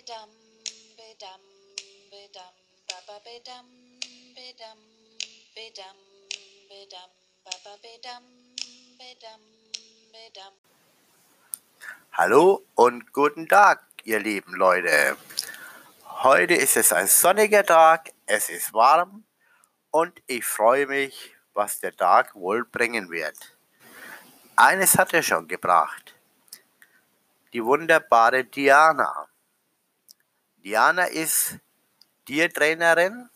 bedam, bedam, bedam, baba bedam, bedam, bedam, bedam, baba bedam, bedam, bedam. Hallo und guten Tag, ihr lieben Leute. Heute ist es ein sonniger Tag, es ist warm und ich freue mich, was der Tag wohl bringen wird. Eines hat er schon gebracht. Die wunderbare Diana. Diana ist Tiertrainerin,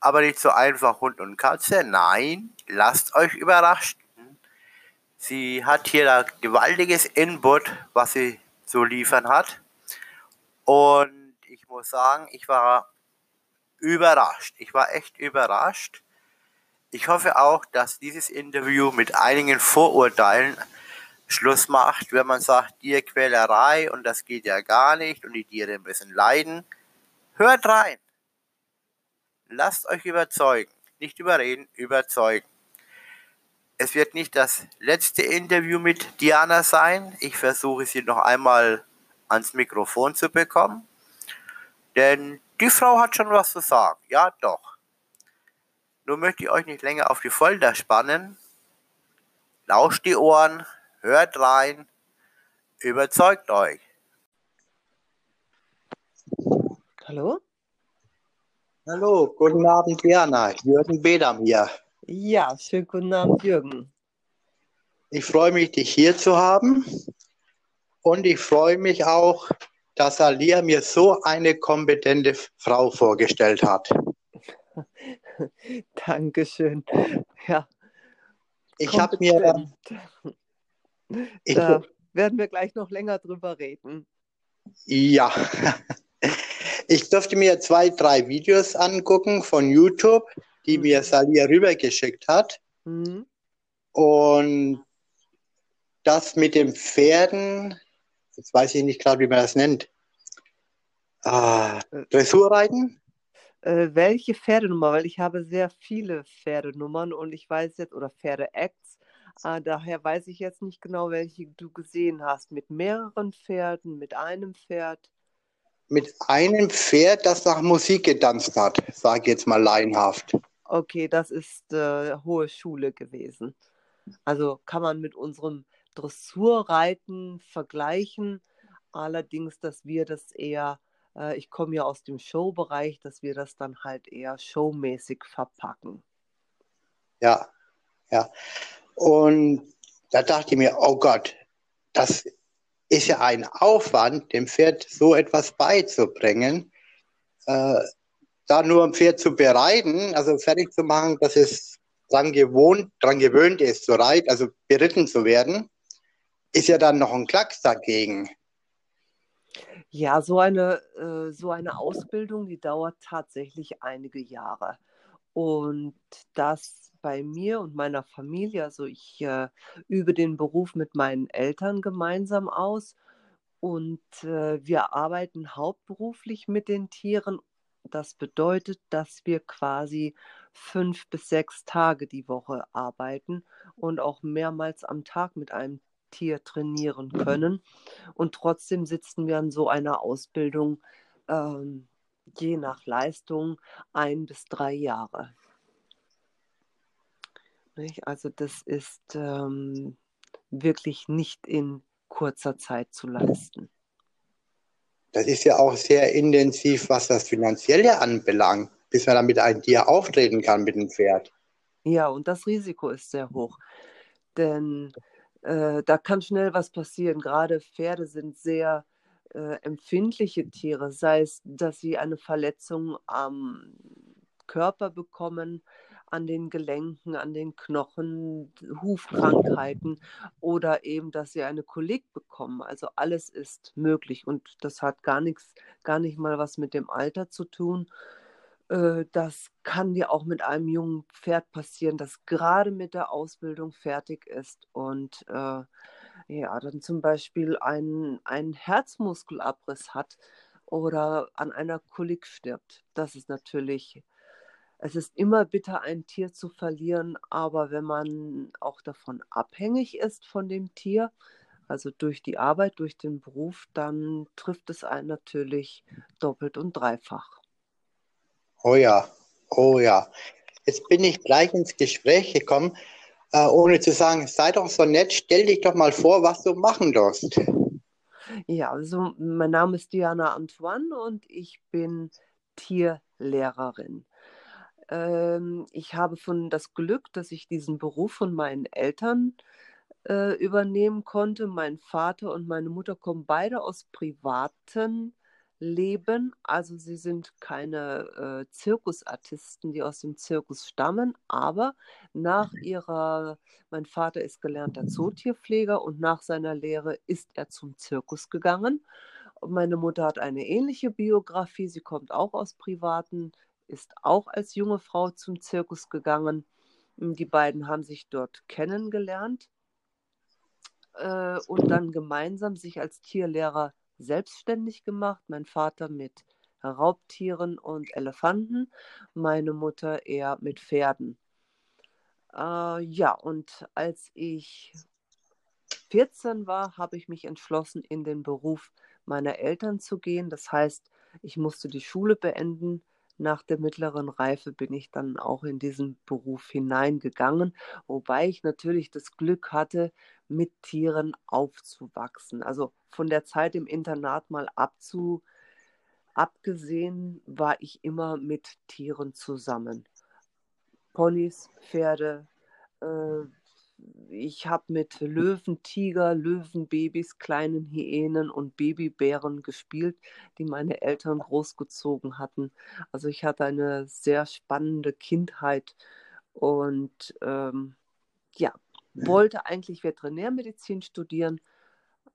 aber nicht so einfach Hund und Katze. Nein, lasst euch überraschen. Sie hat hier ein gewaltiges Input, was sie zu liefern hat. Und ich muss sagen, ich war überrascht. Ich war echt überrascht. Ich hoffe auch, dass dieses Interview mit einigen Vorurteilen Schluss macht, wenn man sagt, Tierquälerei und das geht ja gar nicht und die Tiere müssen leiden. Hört rein. Lasst euch überzeugen. Nicht überreden, überzeugen. Es wird nicht das letzte Interview mit Diana sein. Ich versuche sie noch einmal ans Mikrofon zu bekommen. Denn die Frau hat schon was zu sagen. Ja, doch. Nun möchte ich euch nicht länger auf die Folter spannen. Lauscht die Ohren, hört rein, überzeugt euch. Hallo? Hallo, guten Abend, Diana. Jürgen Bedam hier. Ja, schönen guten Abend, Jürgen. Ich freue mich, dich hier zu haben. Und ich freue mich auch, dass Alia mir so eine kompetente Frau vorgestellt hat. Dankeschön. Ja. Ich habe mir. Ich, da werden wir gleich noch länger drüber reden. Ja. Ich durfte mir zwei, drei Videos angucken von YouTube, die mhm. mir Salia rübergeschickt hat. Mhm. Und das mit den Pferden, jetzt weiß ich nicht gerade, wie man das nennt. Ah, Dressurreiten? Äh, welche Pferdenummer? Weil ich habe sehr viele Pferdenummern und ich weiß jetzt, oder Pferde-Acts, äh, daher weiß ich jetzt nicht genau, welche du gesehen hast. Mit mehreren Pferden, mit einem Pferd? mit einem Pferd, das nach Musik getanzt hat, sage ich jetzt mal laienhaft. Okay, das ist äh, hohe Schule gewesen. Also kann man mit unserem Dressurreiten vergleichen. Allerdings, dass wir das eher, äh, ich komme ja aus dem Showbereich, dass wir das dann halt eher showmäßig verpacken. Ja, ja. Und da dachte ich mir, oh Gott, das ist ja ein Aufwand, dem Pferd so etwas beizubringen. Äh, da nur ein Pferd zu bereiten, also fertig zu machen, dass es dran gewohnt, dran gewöhnt ist zu reiten, also beritten zu werden, ist ja dann noch ein Klacks dagegen. Ja, so eine, äh, so eine Ausbildung, die dauert tatsächlich einige Jahre. Und das bei mir und meiner Familie, also ich äh, übe den Beruf mit meinen Eltern gemeinsam aus und äh, wir arbeiten hauptberuflich mit den Tieren. Das bedeutet, dass wir quasi fünf bis sechs Tage die Woche arbeiten und auch mehrmals am Tag mit einem Tier trainieren können. Und trotzdem sitzen wir an so einer Ausbildung ähm, je nach Leistung ein bis drei Jahre. Also das ist ähm, wirklich nicht in kurzer Zeit zu leisten. Das ist ja auch sehr intensiv, was das Finanzielle anbelangt, bis man damit ein Tier auftreten kann mit dem Pferd. Ja, und das Risiko ist sehr hoch. Denn äh, da kann schnell was passieren. Gerade Pferde sind sehr äh, empfindliche Tiere, sei es, dass sie eine Verletzung am Körper bekommen, an den Gelenken, an den Knochen, Hufkrankheiten oder eben, dass sie eine Kolik bekommen. Also alles ist möglich und das hat gar nichts, gar nicht mal was mit dem Alter zu tun. Äh, das kann dir auch mit einem jungen Pferd passieren, das gerade mit der Ausbildung fertig ist und äh, ja, dann zum Beispiel einen, einen Herzmuskelabriss hat oder an einer Kolik stirbt. Das ist natürlich, es ist immer bitter, ein Tier zu verlieren, aber wenn man auch davon abhängig ist von dem Tier, also durch die Arbeit, durch den Beruf, dann trifft es einen natürlich doppelt und dreifach. Oh ja, oh ja. Jetzt bin ich gleich ins Gespräch gekommen, äh, ohne zu sagen, sei doch so nett, stell dich doch mal vor, was du machen wirst. Ja, also mein Name ist Diana Antoine und ich bin Tierlehrerin. Ähm, ich habe von das Glück, dass ich diesen Beruf von meinen Eltern äh, übernehmen konnte. Mein Vater und meine Mutter kommen beide aus privaten Leben. Also sie sind keine äh, Zirkusartisten, die aus dem Zirkus stammen, aber nach ihrer, mein Vater ist gelernter Zootierpfleger und nach seiner Lehre ist er zum Zirkus gegangen. Und meine Mutter hat eine ähnliche Biografie. Sie kommt auch aus privaten, ist auch als junge Frau zum Zirkus gegangen. Die beiden haben sich dort kennengelernt äh, und dann gemeinsam sich als Tierlehrer selbstständig gemacht. Mein Vater mit Raubtieren und Elefanten, meine Mutter eher mit Pferden. Äh, ja, und als ich 14 war, habe ich mich entschlossen, in den Beruf meiner Eltern zu gehen. Das heißt, ich musste die Schule beenden, nach der mittleren Reife bin ich dann auch in diesen Beruf hineingegangen, wobei ich natürlich das Glück hatte, mit Tieren aufzuwachsen. Also von der Zeit im Internat mal abzu, abgesehen, war ich immer mit Tieren zusammen. Ponys, Pferde, äh, ich habe mit Löwen, Tiger, Löwenbabys, kleinen Hyänen und Babybären gespielt, die meine Eltern großgezogen hatten. Also ich hatte eine sehr spannende Kindheit und ähm, ja, wollte eigentlich Veterinärmedizin studieren,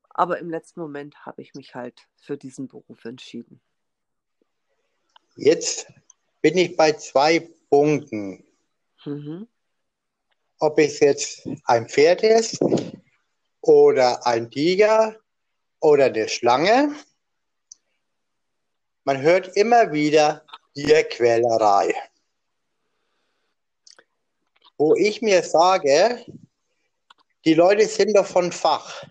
aber im letzten Moment habe ich mich halt für diesen Beruf entschieden. Jetzt bin ich bei zwei Punkten. Mhm ob es jetzt ein Pferd ist oder ein Tiger oder eine Schlange. Man hört immer wieder Tierquälerei. Wo ich mir sage, die Leute sind doch von Fach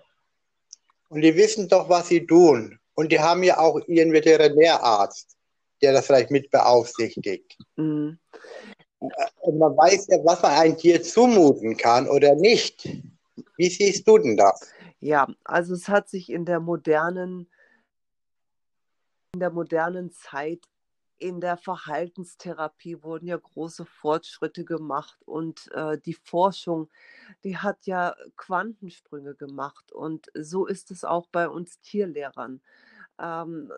und die wissen doch, was sie tun. Und die haben ja auch ihren Veterinärarzt, der das vielleicht mit beaufsichtigt. Mhm. Man weiß ja, was man einem Tier zumuten kann oder nicht. Wie siehst du denn das? Ja, also es hat sich in der modernen, in der modernen Zeit in der Verhaltenstherapie wurden ja große Fortschritte gemacht und äh, die Forschung, die hat ja Quantensprünge gemacht und so ist es auch bei uns Tierlehrern. Ähm,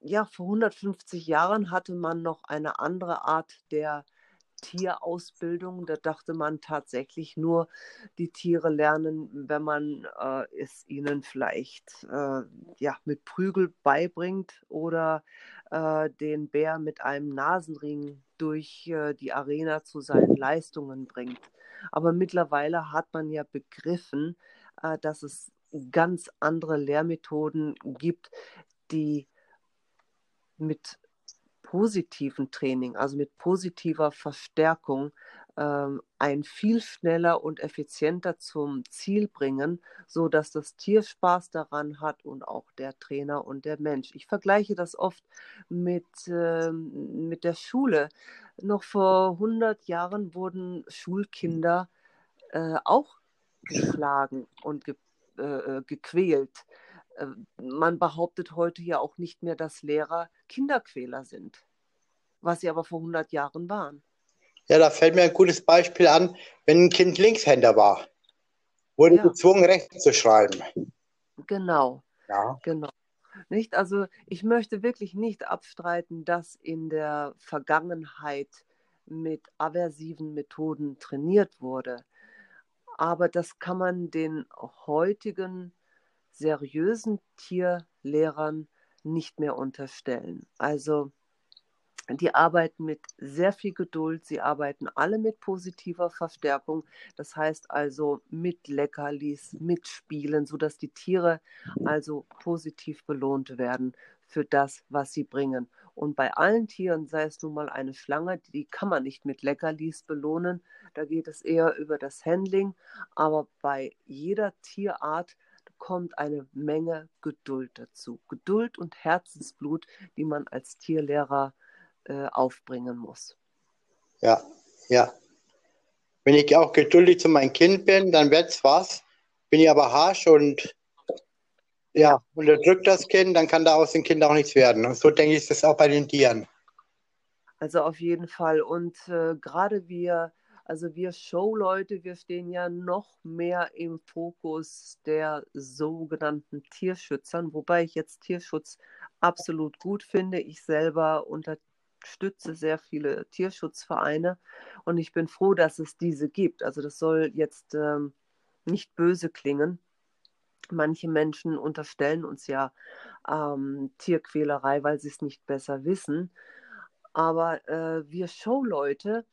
ja, vor 150 Jahren hatte man noch eine andere Art der Tierausbildung. Da dachte man tatsächlich nur, die Tiere lernen, wenn man äh, es ihnen vielleicht äh, ja, mit Prügel beibringt oder äh, den Bär mit einem Nasenring durch äh, die Arena zu seinen Leistungen bringt. Aber mittlerweile hat man ja begriffen, äh, dass es ganz andere Lehrmethoden gibt, die mit positiven Training, also mit positiver Verstärkung, ähm, ein viel schneller und effizienter zum Ziel bringen, so dass das Tier Spaß daran hat und auch der Trainer und der Mensch. Ich vergleiche das oft mit, äh, mit der Schule. Noch vor 100 Jahren wurden Schulkinder äh, auch geschlagen und ge äh, äh gequält. Man behauptet heute ja auch nicht mehr, dass Lehrer Kinderquäler sind, was sie aber vor 100 Jahren waren. Ja, da fällt mir ein gutes Beispiel an, wenn ein Kind Linkshänder war, wurde ja. gezwungen, rechts zu schreiben. Genau. Ja. Genau. Nicht? Also ich möchte wirklich nicht abstreiten, dass in der Vergangenheit mit aversiven Methoden trainiert wurde. Aber das kann man den heutigen seriösen Tierlehrern nicht mehr unterstellen. Also die arbeiten mit sehr viel Geduld, sie arbeiten alle mit positiver Verstärkung, das heißt also mit Leckerlis, mit Spielen, sodass die Tiere also positiv belohnt werden für das, was sie bringen. Und bei allen Tieren, sei es nun mal eine Schlange, die kann man nicht mit Leckerlis belohnen, da geht es eher über das Handling, aber bei jeder Tierart kommt eine Menge Geduld dazu. Geduld und Herzensblut, die man als Tierlehrer äh, aufbringen muss. Ja, ja. Wenn ich auch geduldig zu meinem Kind bin, dann wird's was. Bin ich aber harsch und ja, unterdrückt das Kind, dann kann da aus dem Kind auch nichts werden. Und so denke ich, ist das auch bei den Tieren. Also auf jeden Fall. Und äh, gerade wir, also wir Showleute, wir stehen ja noch mehr im Fokus der sogenannten Tierschützern, wobei ich jetzt Tierschutz absolut gut finde. Ich selber unterstütze sehr viele Tierschutzvereine und ich bin froh, dass es diese gibt. Also das soll jetzt ähm, nicht böse klingen. Manche Menschen unterstellen uns ja ähm, Tierquälerei, weil sie es nicht besser wissen. Aber äh, wir Showleute,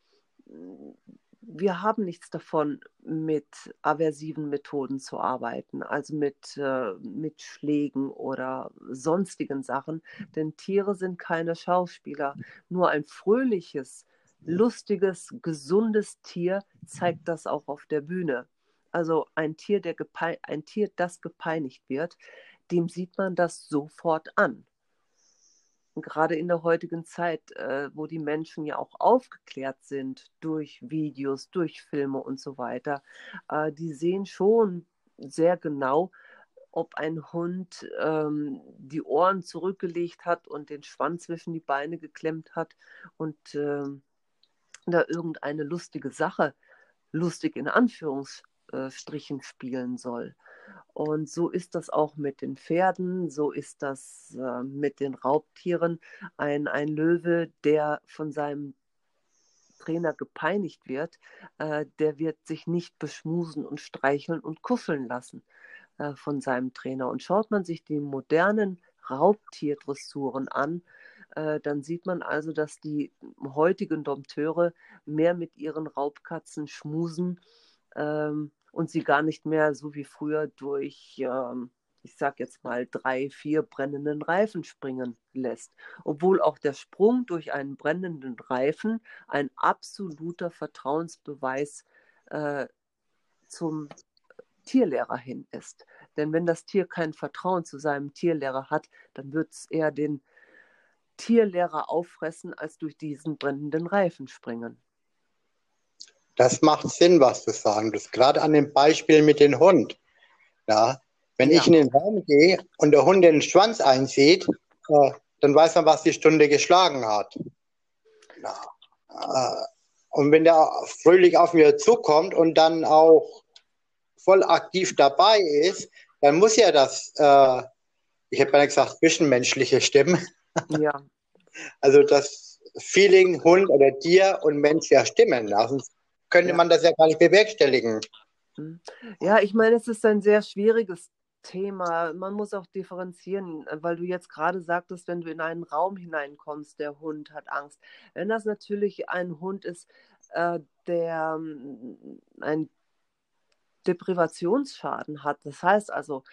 wir haben nichts davon, mit aversiven Methoden zu arbeiten, also mit, äh, mit Schlägen oder sonstigen Sachen. Denn Tiere sind keine Schauspieler. Nur ein fröhliches, lustiges, gesundes Tier zeigt das auch auf der Bühne. Also ein Tier, der ein Tier, das gepeinigt wird, dem sieht man das sofort an. Gerade in der heutigen Zeit, äh, wo die Menschen ja auch aufgeklärt sind durch Videos, durch Filme und so weiter, äh, die sehen schon sehr genau, ob ein Hund ähm, die Ohren zurückgelegt hat und den Schwanz zwischen die Beine geklemmt hat und äh, da irgendeine lustige Sache, lustig in Anführungszeichen, äh, Strichen spielen soll. Und so ist das auch mit den Pferden, so ist das äh, mit den Raubtieren. Ein, ein Löwe, der von seinem Trainer gepeinigt wird, äh, der wird sich nicht beschmusen und streicheln und kuscheln lassen äh, von seinem Trainer. Und schaut man sich die modernen Raubtierdressuren an, äh, dann sieht man also, dass die heutigen Dompteure mehr mit ihren Raubkatzen schmusen ähm, und sie gar nicht mehr so wie früher durch, ähm, ich sag jetzt mal, drei, vier brennenden Reifen springen lässt. Obwohl auch der Sprung durch einen brennenden Reifen ein absoluter Vertrauensbeweis äh, zum Tierlehrer hin ist. Denn wenn das Tier kein Vertrauen zu seinem Tierlehrer hat, dann wird es eher den Tierlehrer auffressen, als durch diesen brennenden Reifen springen. Das macht Sinn, was du sagen willst. Gerade an dem Beispiel mit dem Hund. Ja, wenn ja. ich in den Raum gehe und der Hund den Schwanz einsieht, äh, dann weiß man, was die Stunde geschlagen hat. Ja. Äh, und wenn der fröhlich auf mir zukommt und dann auch voll aktiv dabei ist, dann muss ja das, äh, ich habe ja gesagt, zwischenmenschliche Stimmen. Ja. Also das Feeling Hund oder Tier und Mensch ja stimmen. Sonst könnte ja. man das ja gar nicht bewerkstelligen. Ja, ich meine, es ist ein sehr schwieriges Thema. Man muss auch differenzieren, weil du jetzt gerade sagtest, wenn du in einen Raum hineinkommst, der Hund hat Angst. Wenn das natürlich ein Hund ist, äh, der ähm, ein Deprivationsschaden hat, das heißt also,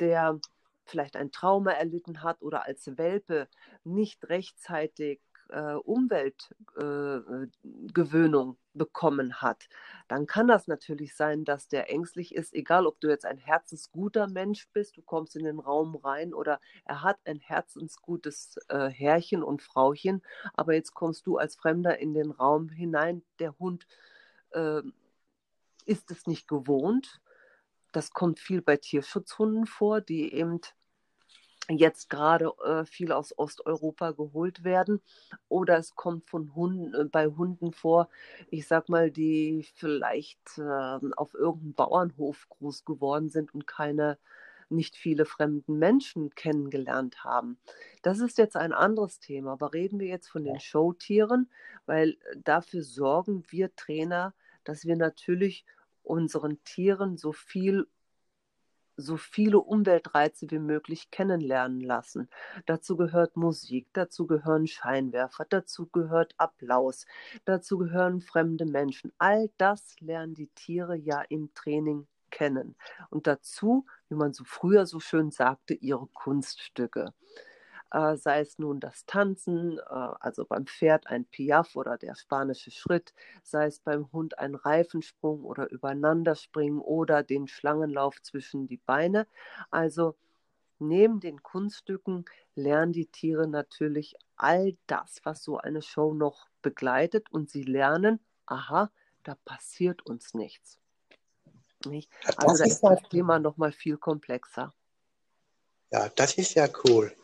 der vielleicht ein Trauma erlitten hat oder als Welpe nicht rechtzeitig äh, Umweltgewöhnung äh, bekommen hat, dann kann das natürlich sein, dass der ängstlich ist, egal ob du jetzt ein herzensguter Mensch bist, du kommst in den Raum rein oder er hat ein herzensgutes äh, Herrchen und Frauchen, aber jetzt kommst du als Fremder in den Raum hinein, der Hund äh, ist es nicht gewohnt. Das kommt viel bei Tierschutzhunden vor, die eben jetzt gerade äh, viel aus Osteuropa geholt werden. Oder es kommt von Hunden, äh, bei Hunden vor, ich sag mal, die vielleicht äh, auf irgendeinem Bauernhof groß geworden sind und keine nicht viele fremden Menschen kennengelernt haben. Das ist jetzt ein anderes Thema, aber reden wir jetzt von den Showtieren, weil äh, dafür sorgen wir Trainer, dass wir natürlich unseren Tieren so viel so viele Umweltreize wie möglich kennenlernen lassen. Dazu gehört Musik, dazu gehören Scheinwerfer, dazu gehört Applaus, dazu gehören fremde Menschen. All das lernen die Tiere ja im Training kennen. Und dazu, wie man so früher so schön sagte, ihre Kunststücke. Äh, sei es nun das Tanzen, äh, also beim Pferd ein Piaf oder der spanische Schritt, sei es beim Hund ein Reifensprung oder Übereinanderspringen oder den Schlangenlauf zwischen die Beine. Also neben den Kunststücken lernen die Tiere natürlich all das, was so eine Show noch begleitet und sie lernen, aha, da passiert uns nichts. Nicht? Also Das da ist das ja- Thema noch mal viel komplexer. Ja, das ist ja cool.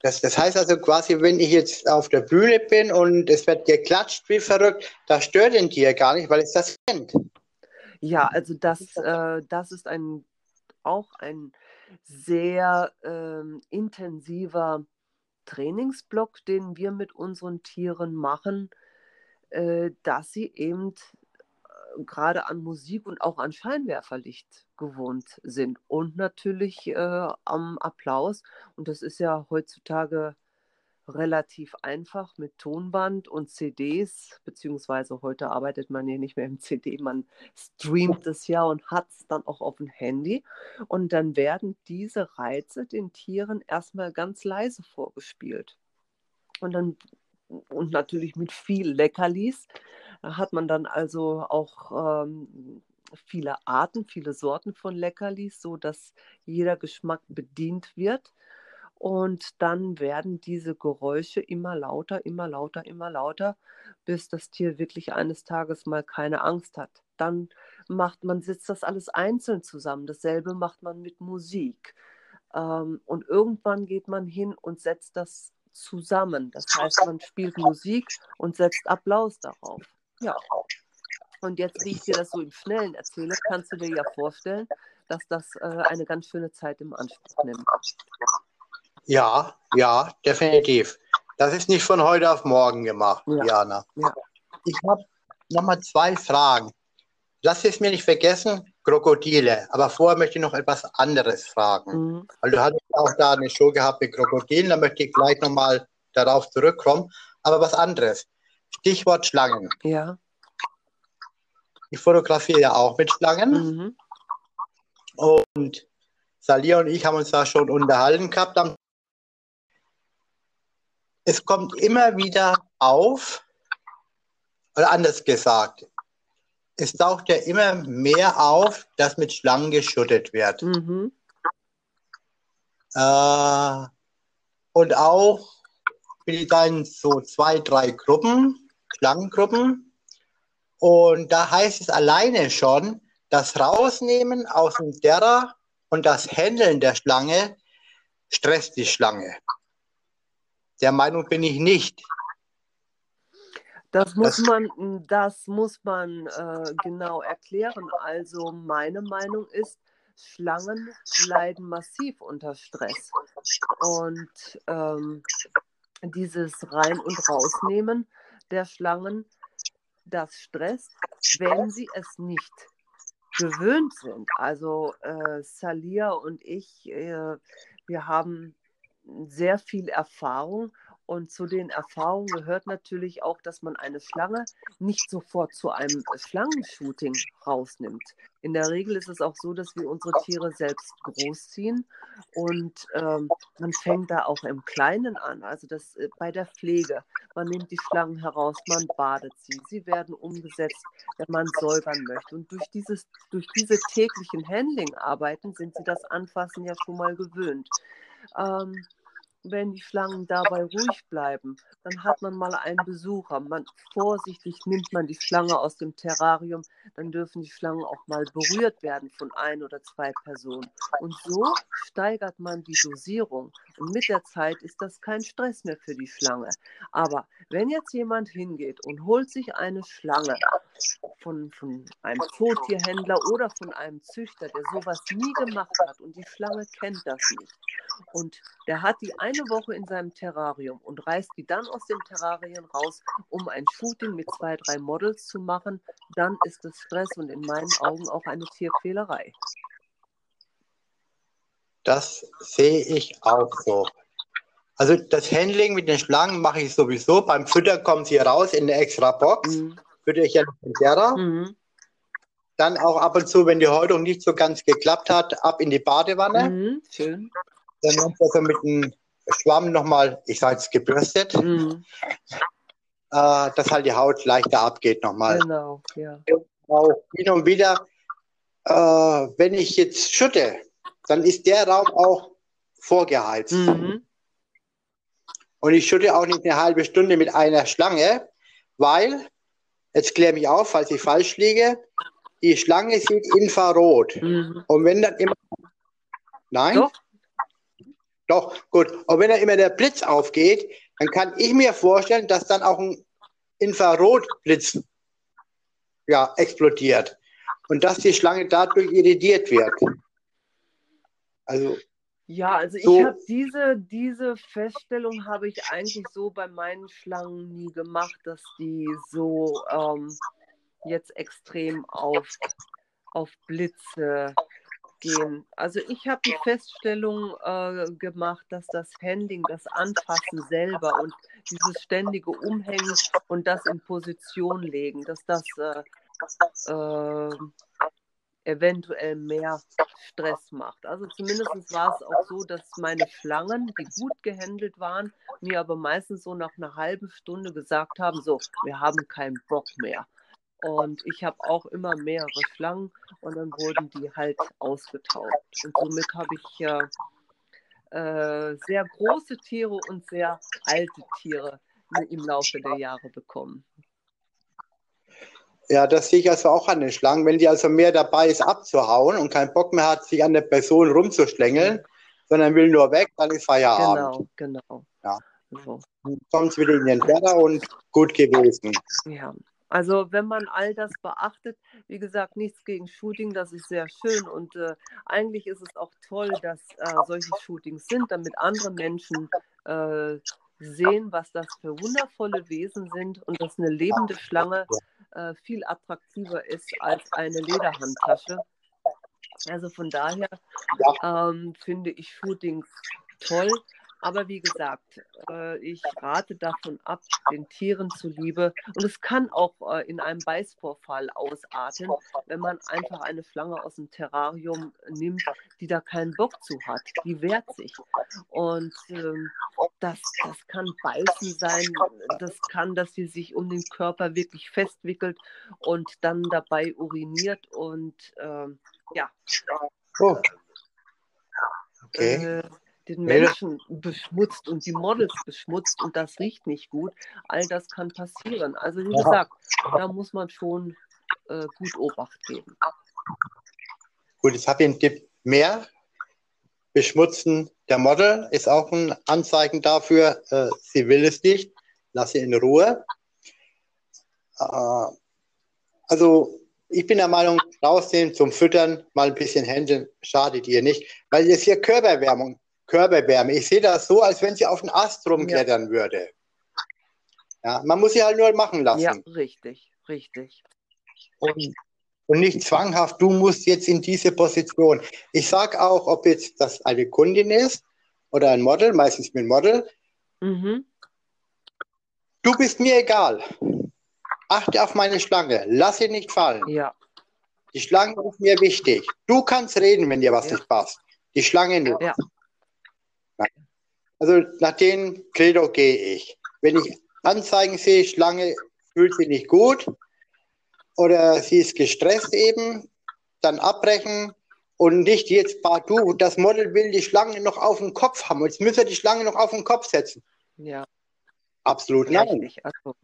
Das, das heißt also quasi, wenn ich jetzt auf der Bühne bin und es wird geklatscht wie verrückt, das stört den Tier gar nicht, weil es das kennt. Ja, also das, äh, das ist ein, auch ein sehr ähm, intensiver Trainingsblock, den wir mit unseren Tieren machen, äh, dass sie eben äh, gerade an Musik und auch an Scheinwerferlicht gewohnt sind und natürlich äh, am Applaus. Und das ist ja heutzutage relativ einfach mit Tonband und CDs, beziehungsweise heute arbeitet man ja nicht mehr im CD, man streamt es ja und hat es dann auch auf dem Handy. Und dann werden diese Reize den Tieren erstmal ganz leise vorgespielt. Und dann und natürlich mit viel Leckerlis. Da hat man dann also auch ähm, viele Arten, viele Sorten von Leckerlis, so dass jeder Geschmack bedient wird. Und dann werden diese Geräusche immer lauter, immer lauter, immer lauter, bis das Tier wirklich eines Tages mal keine Angst hat. Dann macht man, setzt das alles einzeln zusammen. Dasselbe macht man mit Musik. Ähm, und irgendwann geht man hin und setzt das zusammen. Das heißt, man spielt Musik und setzt Applaus darauf. Ja. Und jetzt, wie ich dir das so im Schnellen erzähle, kannst du dir ja vorstellen, dass das äh, eine ganz schöne Zeit im Anspruch nimmt. Ja, ja, definitiv. Das ist nicht von heute auf morgen gemacht, Ja. Diana. Ja. Ich habe nochmal zwei Fragen. Lass es mir nicht vergessen, Krokodile. Aber vorher möchte ich noch etwas anderes fragen. Mhm. Weil du hattest auch da eine Show gehabt mit Krokodilen, da möchte ich gleich nochmal darauf zurückkommen. Aber was anderes. Stichwort Schlangen. Ja. Ich fotografiere ja auch mit Schlangen. Mhm. Und Salia und ich haben uns da schon unterhalten gehabt. Es kommt immer wieder auf, oder anders gesagt, es taucht ja immer mehr auf, dass mit Schlangen geschüttet wird. Mhm. Äh, und auch bin da in so zwei, drei Gruppen, Schlangengruppen. Und da heißt es alleine schon, das Rausnehmen aus dem Terra und das Händeln der Schlange stresst die Schlange. Der Meinung bin ich nicht. Das muss Das- man, das muss man äh, genau erklären. Also meine Meinung ist, Schlangen leiden massiv unter Stress. Und ähm, dieses Rein- und Rausnehmen der Schlangen, das stresst, wenn sie es nicht gewöhnt sind. Also äh, Salia und ich, äh, wir haben sehr viel Erfahrung und zu den Erfahrungen gehört natürlich auch, dass man eine Schlange nicht sofort zu einem Schlangenshooting rausnimmt. In der Regel ist es auch so, dass wir unsere Tiere selbst großziehen und ähm, man fängt da auch im Kleinen an, also das äh, bei der Pflege. Man nimmt die Schlangen heraus, man badet sie, sie werden umgesetzt, wenn man säubern möchte. Und durch, dieses, durch diese täglichen Handling-Arbeiten sind sie das Anfassen ja schon mal gewöhnt. Ähm, wenn die Schlangen dabei ruhig bleiben, dann hat man mal einen Besucher. Man, vorsichtig nimmt man die Schlange aus dem Terrarium, dann dürfen die Schlangen auch mal berührt werden von ein oder zwei Personen. Und so steigert man die Dosierung. Und mit der Zeit ist das kein Stress mehr für die Schlange. Aber wenn jetzt jemand hingeht und holt sich eine Schlange von, von einem Zootierhändler oder von einem Züchter, der sowas nie gemacht hat und die Schlange kennt das nicht, und der hat die eine Woche in seinem Terrarium und reißt die dann aus dem Terrarium raus, um ein Shooting mit zwei, drei Models zu machen, dann ist es Stress und in meinen Augen auch eine Tierquälerei. Das sehe ich auch so. Also das Handling mit den Schlangen mache ich sowieso. Beim Füttern kommen sie raus in eine extra Box. Mhm. Fütter ich ja dem Terra. Mhm. Dann auch ab und zu, wenn die Häutung nicht so ganz geklappt hat, ab in die Badewanne. Mhm. Schön. Dann haben wir also mit einem Schwamm nochmal, ich sage jetzt gebürstet, Mhm. äh, dass halt die Haut leichter abgeht nochmal. Genau, ja. Auch hin und wieder, äh, wenn ich jetzt schütte, dann ist der Raum auch vorgeheizt. Mhm. Und ich schütte auch nicht eine halbe Stunde mit einer Schlange, weil, jetzt kläre mich auf, falls ich falsch liege, die Schlange sieht Infrarot. Mhm. Und wenn dann immer. Nein? Doch. Doch, gut. Und wenn dann immer der Blitz aufgeht, dann kann ich mir vorstellen, dass dann auch ein Infrarotblitz ja, explodiert. Und dass die Schlange dadurch irritiert wird. Also, Ja, also ich So. habe diese, diese Feststellung habe ich eigentlich so bei meinen Schlangen nie gemacht, dass die so ähm, jetzt extrem auf, auf Blitze gehen. Also ich habe die Feststellung äh, gemacht, dass das Handling, das Anfassen selber und dieses ständige Umhängen und das in Position legen, dass das äh, äh, eventuell mehr Stress macht. Also zumindest war es auch so, dass meine Schlangen, die gut gehandelt waren, mir aber meistens so nach einer halben Stunde gesagt haben, so, wir haben keinen Bock mehr. Und ich habe auch immer mehrere Schlangen und dann wurden die halt ausgetauscht. Und somit habe ich äh, äh, sehr große Tiere und sehr alte Tiere im Laufe der Jahre bekommen. ja, das sehe ich also auch an den Schlangen. Wenn die also mehr dabei ist, abzuhauen und keinen Bock mehr hat, sich an der Person rumzuschlängeln, sondern will nur weg, dann ist Feierabend. Genau, genau. Ja. So. Dann kommt es wieder in den Teller und gut gewesen. Ja, also wenn man all das beachtet, wie gesagt, nichts gegen Shooting, das ist sehr schön und äh, eigentlich ist es auch toll, dass äh, solche Shootings sind, damit andere Menschen äh, sehen, was das für wundervolle Wesen sind und dass eine lebende Schlange äh, viel attraktiver ist als eine Lederhandtasche. Also von daher ähm, finde ich Shootings toll. Aber wie gesagt, äh, ich rate davon ab, den Tieren zuliebe. Und es kann auch äh, in einem Beißvorfall ausarten, wenn man einfach eine Schlange aus dem Terrarium nimmt, die da keinen Bock zu hat. Die wehrt sich. Und ähm, das, das kann Beißen sein. Das kann, dass sie sich um den Körper wirklich festwickelt und dann dabei uriniert. Und ähm, ja, Oh. Okay. äh, den Menschen beschmutzt und die Models beschmutzt und das riecht nicht gut. All das kann passieren. Also wie Ja. gesagt, da muss man schon äh, gut Obacht geben. Gut, jetzt habe ich einen Tipp mehr. Beschmutzen der Model ist auch ein Anzeichen dafür, äh, sie will es nicht. Lass sie in Ruhe. Äh, also, ich bin der Meinung, rausnehmen zum Füttern, mal ein bisschen Hände schadet ihr nicht, weil jetzt hier Körperwärmung, Körperwärme. Ich sehe das so, als wenn sie auf den Ast rumklettern würde. Ja, man muss sie halt nur machen lassen. Ja, richtig, richtig. und, und nicht zwanghaft, du musst jetzt in diese Position. Ich sage auch, ob jetzt das eine Kundin ist oder ein Model, meistens mit Model, Mhm. du bist mir egal. Achte auf meine Schlange, lass sie nicht fallen. Ja, Die Schlange ist mir wichtig. Du kannst reden, wenn dir was Ja. nicht passt. Die Schlange nicht. Ja. Also nach dem Credo gehe ich. Wenn ich Anzeigen sehe, Schlange fühlt sich nicht gut oder sie ist gestresst eben, dann abbrechen und nicht jetzt, du, das Model will die Schlange noch auf den Kopf haben. Jetzt müsst ihr die Schlange noch auf den Kopf setzen. ja, Absolut nein. Also,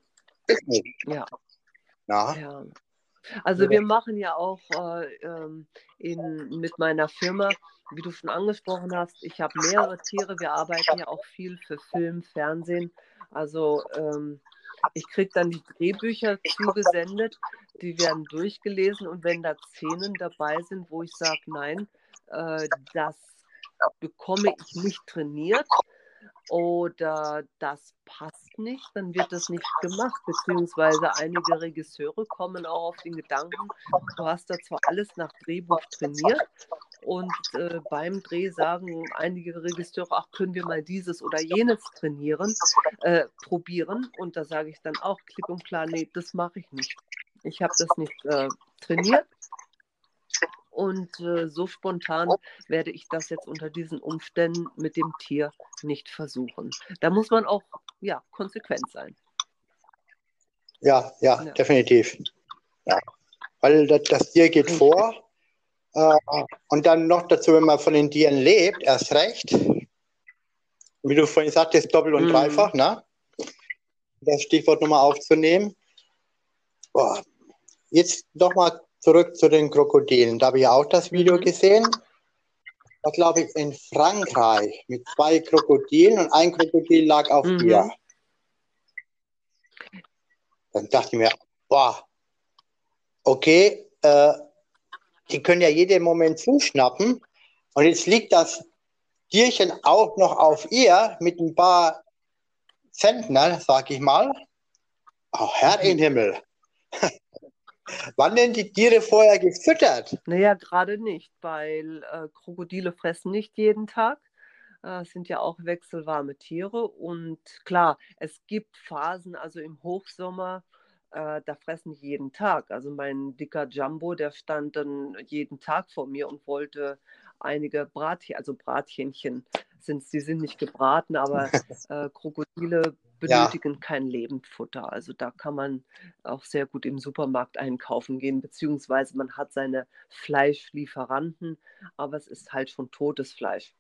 Ist nicht. ja. Ja. Ja. Also Ja. wir machen ja auch äh, ähm, in, mit meiner Firma, wie du schon angesprochen hast, ich habe mehrere Tiere, wir arbeiten ja auch viel für Film, Fernsehen. Also ähm, ich kriege dann die Drehbücher zugesendet, die werden durchgelesen und wenn da Szenen dabei sind, wo ich sage, nein, äh, das bekomme ich nicht trainiert oder das passt nicht, dann wird das nicht gemacht. Beziehungsweise einige Regisseure kommen auch auf den Gedanken, du hast da zwar alles nach Drehbuch trainiert und äh, beim Dreh sagen einige Regisseure, ach, können wir mal dieses oder jenes trainieren, äh, probieren. Und da sage ich dann auch klipp und klar, nee, das mache ich nicht. Ich habe das nicht äh, trainiert. Und äh, so spontan werde ich das jetzt unter diesen Umständen mit dem Tier nicht versuchen. Da muss man auch ja, konsequent sein. Ja, ja, Ja. definitiv. Ja. Weil das, das Tier geht vor. Äh, und dann noch dazu, wenn man von den Tieren lebt, erst recht. Wie du vorhin sagtest, doppelt und Mhm. dreifach, ne? Das Stichwort nochmal aufzunehmen. Boah. Jetzt nochmal zurück zu den Krokodilen. Da habe ich auch das Video Mhm. gesehen. Da glaube ich in Frankreich mit zwei Krokodilen und ein Krokodil lag auf Mhm. ihr. Dann dachte ich mir, boah, okay, äh, die können ja jeden Moment zuschnappen. Und jetzt liegt das Tierchen auch noch auf ihr mit ein paar Zentner, sag ich mal. Oh, Herr im Himmel. Wann denn die Tiere vorher gefüttert? Naja, gerade nicht, weil äh, Krokodile fressen nicht jeden Tag. Äh, es sind ja auch wechselwarme Tiere. Und klar, es gibt Phasen, also im Hochsommer, äh, da fressen die jeden Tag. Also mein dicker Jumbo, der stand dann jeden Tag vor mir und wollte einige Brathähnchen, also Brathähnchen sind, die sind nicht gebraten, aber äh, Krokodile Ja. benötigen kein Lebendfutter. Also da kann man auch sehr gut im Supermarkt einkaufen gehen, beziehungsweise man hat seine Fleischlieferanten, aber es ist halt schon totes Fleisch.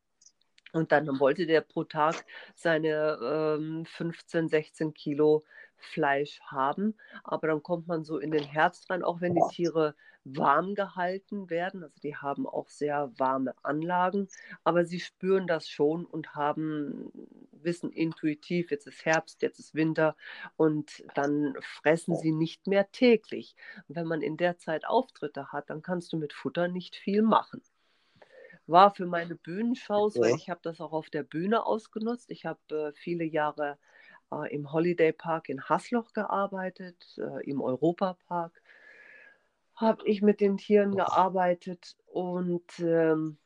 Und dann wollte der pro Tag seine ähm, 15, 16 Kilo Fleisch haben. Aber dann kommt man so in den Herbst rein, auch wenn die Tiere warm gehalten werden. Also die haben auch sehr warme Anlagen, aber sie spüren das schon und haben, wissen intuitiv, jetzt ist Herbst, jetzt ist Winter und dann fressen sie nicht mehr täglich. Und wenn man in der Zeit Auftritte hat, dann kannst du mit Futter nicht viel machen war für meine Bühnenshows, weil Ja. ich habe das auch auf der Bühne ausgenutzt. Ich habe äh, viele Jahre äh, im Holiday Park in Hasloch gearbeitet, äh, im Europapark habe ich mit den Tieren gearbeitet und ähm,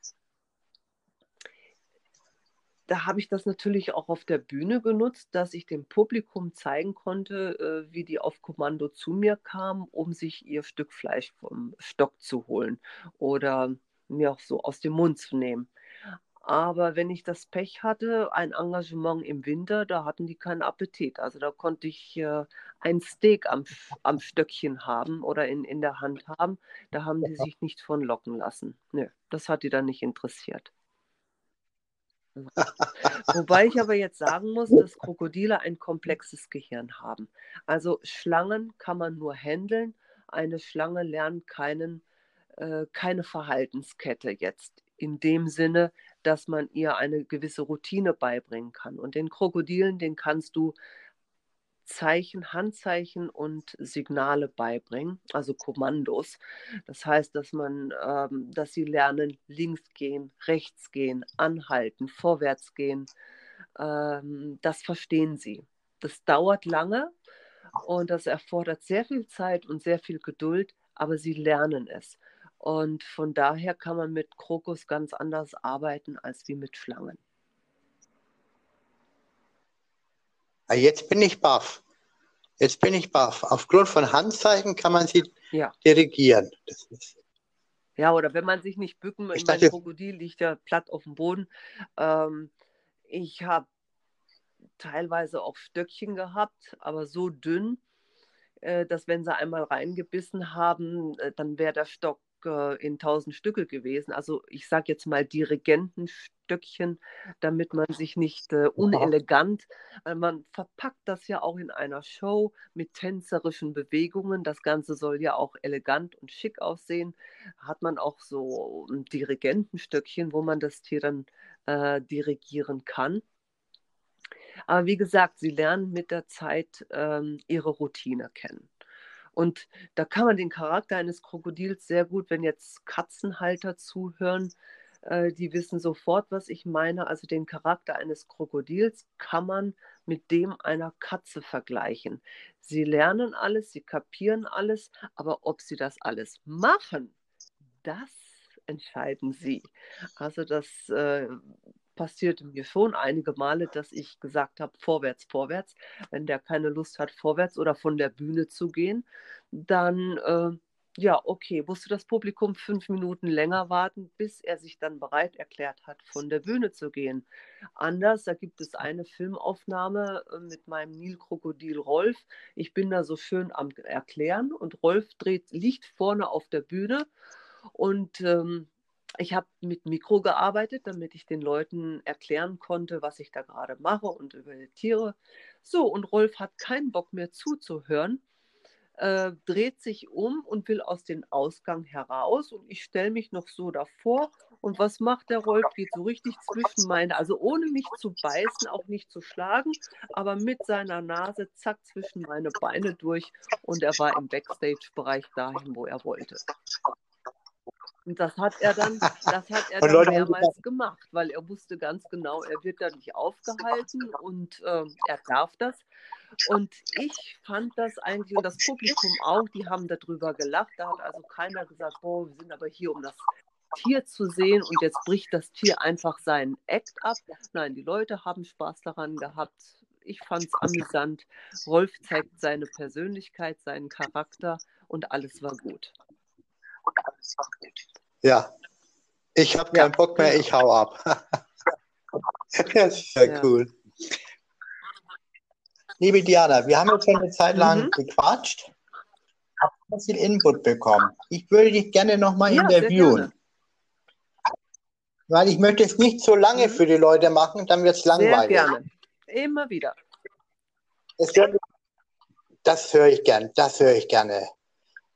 da habe ich das natürlich auch auf der Bühne genutzt, dass ich dem Publikum zeigen konnte, äh, wie die auf Kommando zu mir kamen, um sich ihr Stück Fleisch vom Stock zu holen oder mir auch so aus dem Mund zu nehmen. Aber wenn ich das Pech hatte, ein Engagement im Winter, da hatten die keinen Appetit. Also da konnte ich äh, ein Steak am, am Stöckchen haben oder in, in der Hand haben. Da haben die sich nicht von locken lassen. Nö, das hat die dann nicht interessiert. Wobei ich aber jetzt sagen muss, dass Krokodile ein komplexes Gehirn haben. Also Schlangen kann man nur handeln. Eine Schlange lernt keinen, äh, keine Verhaltenskette jetzt in dem Sinne, dass man ihr eine gewisse Routine beibringen kann. Und den Krokodilen, den kannst du Zeichen, Handzeichen und Signale beibringen, also Kommandos. Das heißt, dass man, ähm, dass sie lernen, links gehen, rechts gehen, anhalten, vorwärts gehen. Ähm, das verstehen sie. Das dauert lange und das erfordert sehr viel Zeit und sehr viel Geduld, aber sie lernen es. Und von daher kann man mit Krokus ganz anders arbeiten als wie mit Schlangen. Ah, Jetzt bin ich baff. Jetzt bin ich baff. Aufgrund von Handzeichen kann man sie Ja. dirigieren. Ja, oder wenn man sich nicht bücken, ich mein Krokodil liegt ja platt auf dem Boden. Ähm, ich habe teilweise auch Stöckchen gehabt, aber so dünn, äh, dass wenn sie einmal reingebissen haben, äh, dann wäre der Stock äh, in tausend Stücke gewesen. Also ich sage jetzt mal Dirigentenstöckchen, damit man sich nicht äh, unelegant, weil man verpackt das ja auch in einer Show mit tänzerischen Bewegungen. Das Ganze soll ja auch elegant und schick aussehen. Hat man auch so ein Dirigentenstöckchen, wo man das Tier dann äh, dirigieren kann. Aber wie gesagt, sie lernen mit der Zeit ähm, ihre Routine kennen. Und da kann man den Charakter eines Krokodils sehr gut, wenn jetzt Katzenhalter zuhören, äh, die wissen sofort, was ich meine. Also den Charakter eines Krokodils kann man mit dem einer Katze vergleichen. Sie lernen alles, sie kapieren alles, aber ob sie das alles machen, das entscheiden sie. Also das äh, passierte mir schon einige Male, dass ich gesagt habe, vorwärts, vorwärts. Wenn der keine Lust hat, vorwärts oder von der Bühne zu gehen, dann äh, Ja, okay. Musste das Publikum fünf Minuten länger warten, bis er sich dann bereit erklärt hat, von der Bühne zu gehen. Anders, da gibt es eine Filmaufnahme äh, mit meinem Nilkrokodil Rolf. Ich bin da so schön am Erklären und Rolf dreht, liegt vorne auf der Bühne und ähm, ich habe mit Mikro gearbeitet, damit ich den Leuten erklären konnte, was ich da gerade mache und über die Tiere. So, und Rolf hat keinen Bock mehr zuzuhören äh, dreht sich um und will aus dem Ausgang heraus. Und ich stelle mich noch so davor. Und was macht der Rolf? Geht so richtig zwischen meine, also ohne mich zu beißen, auch nicht zu schlagen, aber mit seiner Nase zack zwischen meine Beine durch. Und er war im Backstage-Bereich dahin, wo er wollte. Und das hat er dann, das hat er dann mehrmals gemacht, weil er wusste ganz genau, er wird da nicht aufgehalten und äh, er darf das. Und ich fand das eigentlich, und das Publikum auch, die haben darüber gelacht. Da hat also keiner gesagt, boah, wir sind aber hier, um das Tier zu sehen und jetzt bricht das Tier einfach seinen Act ab. Nein, die Leute haben Spaß daran gehabt. Ich fand es amüsant. Rolf zeigt seine Persönlichkeit, seinen Charakter und alles war gut. Ja. Ich habe Ja, keinen Bock mehr, ich hau ab. das ist ja Ja. cool. Liebe Diana, wir haben jetzt schon eine Zeit lang Mhm. gequatscht, haben sehr viel Input bekommen. Ich würde dich gerne nochmal Ja, sehr interviewen. gerne. Weil ich möchte es nicht so lange Mhm. für die Leute machen, dann wird es Sehr langweilig. gerne. Immer wieder. Wird- Das höre ich gern, das höre ich gerne.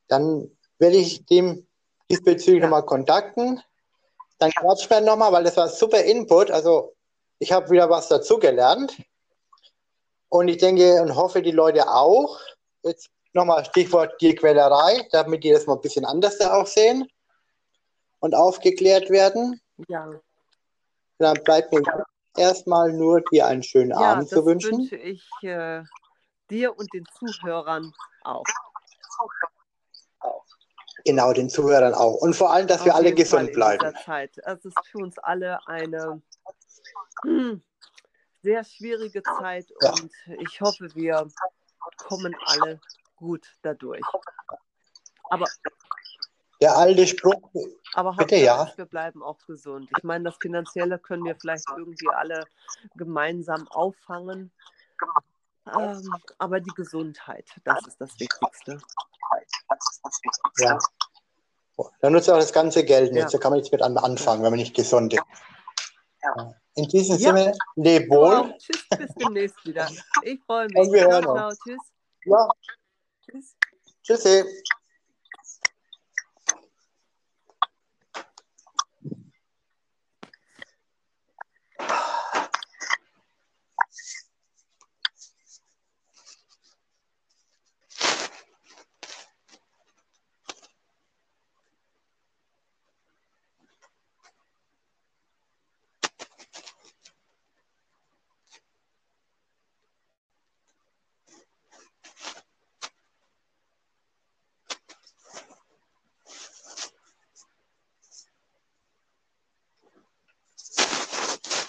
Dann werde ich dem diesbezüglich Ja. nochmal kontakten. Dann quatschen wir nochmal, weil das war super Input. Also ich habe wieder was dazugelernt. Und ich denke und hoffe, die Leute auch. Jetzt nochmal Stichwort Tierquälerei, damit die das mal ein bisschen anders da auch sehen und aufgeklärt werden. Ja, Dann bleibt mir erstmal nur dir einen schönen ja Abend zu wünschen. wünsche ich äh, dir und den Zuhörern auch. Genau, den Zuhörern auch. Und vor allem, dass wir Auf alle jeden Fall gesund bleiben. Zeit. Es ist für uns alle eine hm, sehr schwierige Zeit Ja. und ich hoffe, wir kommen alle gut dadurch. Aber, Der alte Spruch, aber Bitte, ja. wir bleiben auch gesund. Ich meine, das Finanzielle können wir vielleicht irgendwie alle gemeinsam auffangen. Ähm, aber die Gesundheit, das ist das Wichtigste. ja. Dann nutzt auch das ganze Geld nicht. Ja. Da kann man nichts mit an- anfangen, wenn man nicht gesund ist. Ja. In diesem. Sinne, leb Du wohl. Tschüss, bis demnächst wieder. Ich freue mich. Und wir hören uns. tschüss. Ja, tschüss. tschüssi.